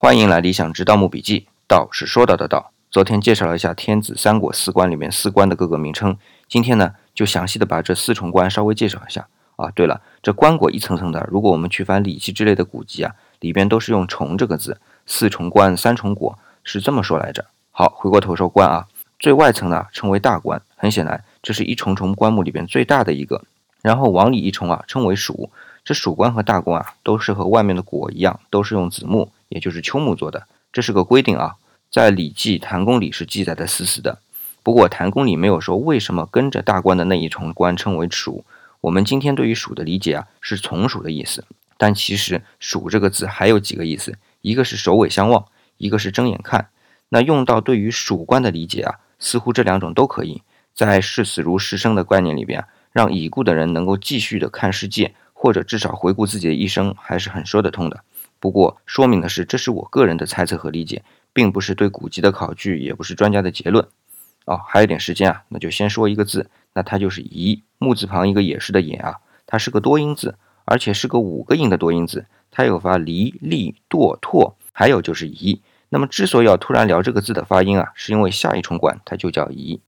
欢迎来理想之盗墓笔记，道是说到的道。昨天介绍了一下天子三国四关里面四关的各个名称，今天呢就详细的把这四重关稍微介绍一下啊。对了，这棺椁一层层的，如果我们去翻《礼记》之类的古籍啊，里边都是用“重”这个字，四重关三重椁是这么说来着。好，回过头说关啊，最外层呢称为大关，很显然这是一重重棺木里边最大的一个，然后往里一重啊称为属。这属关和大关啊都是和外面的椁一样，都是用子木。也就是秋木做的，这是个规定啊，在《礼记·谭公》里是记载的死死的。不过《谭公》里没有说为什么跟着大官的那一重关称为属。我们今天对于属的理解啊，是从属的意思。但其实属这个字还有几个意思，一个是首尾相望，一个是睁眼看。那用到对于属官的理解啊，似乎这两种都可以。在视死如视生的概念里边，让已故的人能够继续的看世界，或者至少回顾自己的一生，还是很说得通的。不过，说明的是，这是我个人的猜测和理解，并不是对古籍的考据，也不是专家的结论。哦，还有点时间啊，那就先说一个字，那它就是“夷”，木字旁一个也是的“也”啊，它是个多音字，而且是个五个音的多音字，它有发离、立、堕、拓，还有就是“夷”。那么，之所以要突然聊这个字的发音啊，是因为下一重关它就叫“夷”。